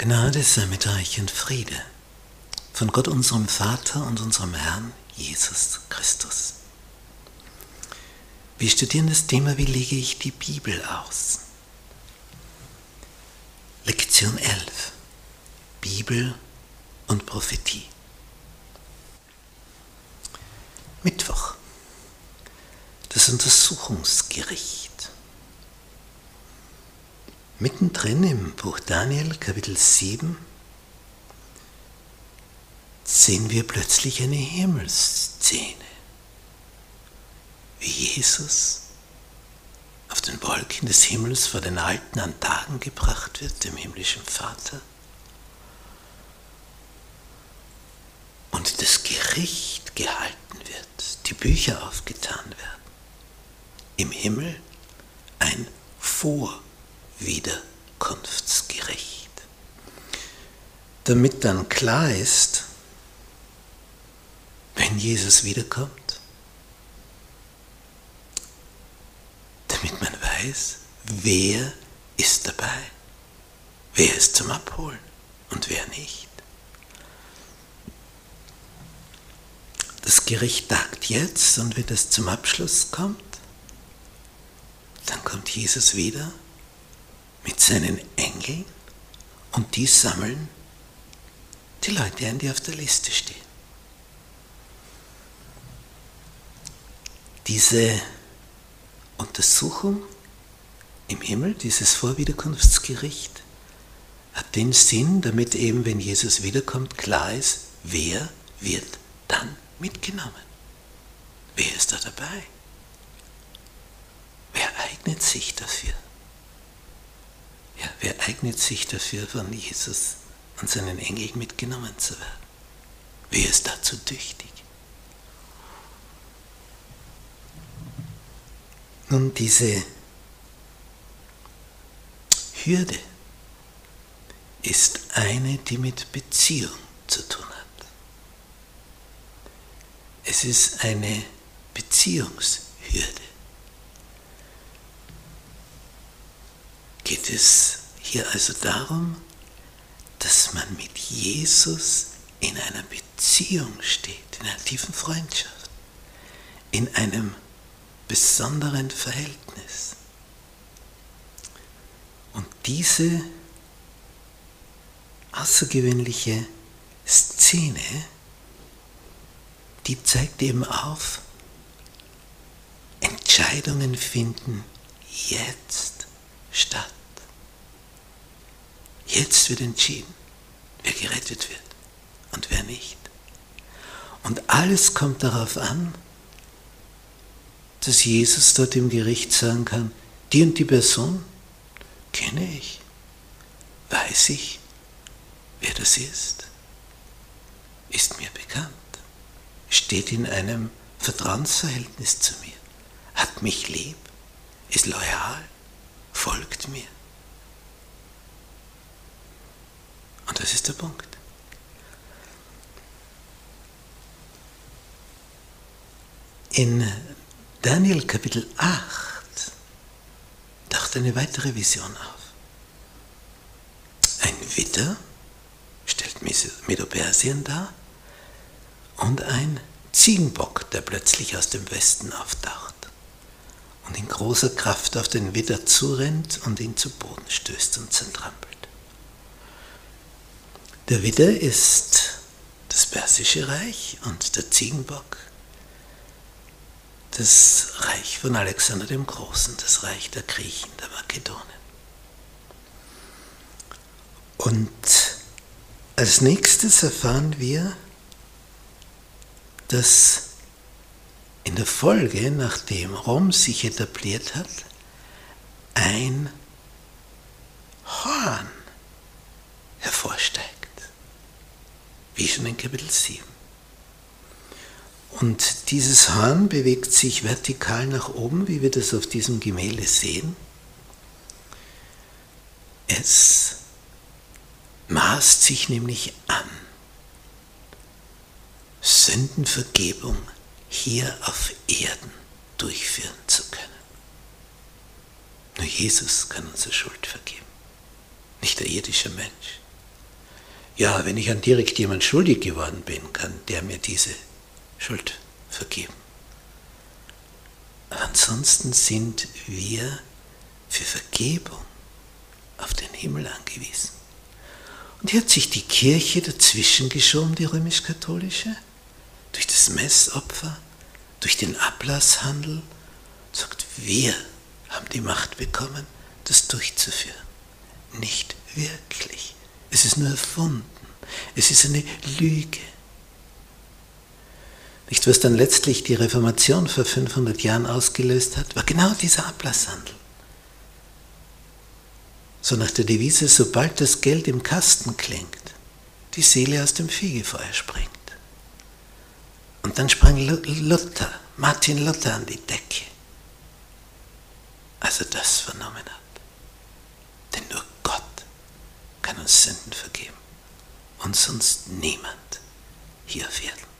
Gnade sei mit euch und Friede von Gott unserem Vater und unserem Herrn Jesus Christus. Wir studieren das Thema, wie lege ich die Bibel aus? Lektion 11. Bibel und Prophetie. Mittwoch. Das Untersuchungsgericht. Mittendrin im Buch Daniel, Kapitel 7, sehen wir plötzlich eine Himmelsszene, wie Jesus auf den Wolken des Himmels vor den Alten an Tagen gebracht wird, dem himmlischen Vater. Und das Gericht gehalten wird, die Bücher aufgetan werden. Im Himmel ein Vor wiederkunftsgerecht. Damit dann klar ist, wenn Jesus wiederkommt, damit man weiß, wer ist dabei, wer ist zum Abholen und wer nicht. Das Gericht tagt jetzt und wenn es zum Abschluss kommt, dann kommt Jesus wieder mit seinen Engeln und die sammeln die Leute ein, die auf der Liste stehen. Diese Untersuchung im Himmel, dieses Vorwiederkunftsgericht, hat den Sinn, damit eben, wenn Jesus wiederkommt, klar ist, wer wird dann mitgenommen? Wer ist da dabei? Wer eignet sich dafür? Ja, wer eignet sich dafür, von Jesus und seinen Engeln mitgenommen zu werden? Wer ist dazu tüchtig? Nun, diese Hürde ist eine, die mit Beziehung zu tun hat. Es ist eine Beziehungshürde. Geht es hier also darum, dass man mit Jesus in einer Beziehung steht, in einer tiefen Freundschaft, in einem besonderen Verhältnis. Und diese außergewöhnliche Szene, die zeigt eben auf, Entscheidungen finden jetzt statt. Jetzt wird entschieden, wer gerettet wird und wer nicht. Und alles kommt darauf an, dass Jesus dort im Gericht sagen kann, die und die Person kenne ich, weiß ich, wer das ist, ist mir bekannt, steht in einem Vertrauensverhältnis zu mir, hat mich lieb, ist loyal, folgt mir. Das ist der Punkt. In Daniel Kapitel 8 taucht eine weitere Vision auf. Ein Witter stellt Medo-Persien dar und ein Ziegenbock, der plötzlich aus dem Westen auftaucht und in großer Kraft auf den Widder zurennt und ihn zu Boden stößt und zertrampelt. Der Widder ist das Persische Reich und der Ziegenbock das Reich von Alexander dem Großen, das Reich der Griechen, der Makedonen. Und als nächstes erfahren wir, dass in der Folge, nachdem Rom sich etabliert hat, ein Horn hervorsteigt wie schon in Kapitel 7. Und dieses Horn bewegt sich vertikal nach oben, wie wir das auf diesem Gemälde sehen. Es maßt sich nämlich an, Sündenvergebung hier auf Erden durchführen zu können. Nur Jesus kann unsere Schuld vergeben, nicht der irdische Mensch. Ja, wenn ich an direkt jemand schuldig geworden bin, kann der mir diese Schuld vergeben. Ansonsten sind wir für Vergebung auf den Himmel angewiesen. Und hier hat sich die Kirche dazwischen geschoben, die römisch-katholische, durch das Messopfer, durch den Ablasshandel, sagt, wir haben die Macht bekommen, das durchzuführen. Nicht wirklich. Es ist nur erfunden. Es ist eine Lüge. Nicht, was dann letztlich die Reformation vor 500 Jahren ausgelöst hat, war genau dieser Ablasshandel. So nach der Devise, sobald das Geld im Kasten klingt, die Seele aus dem Fegefeuer springt. Und dann sprang Luther, Martin Luther an die Decke, als er das vernommen hat. Denn nur Gott kann uns Sünden vergeben und sonst niemand hier auf Erden.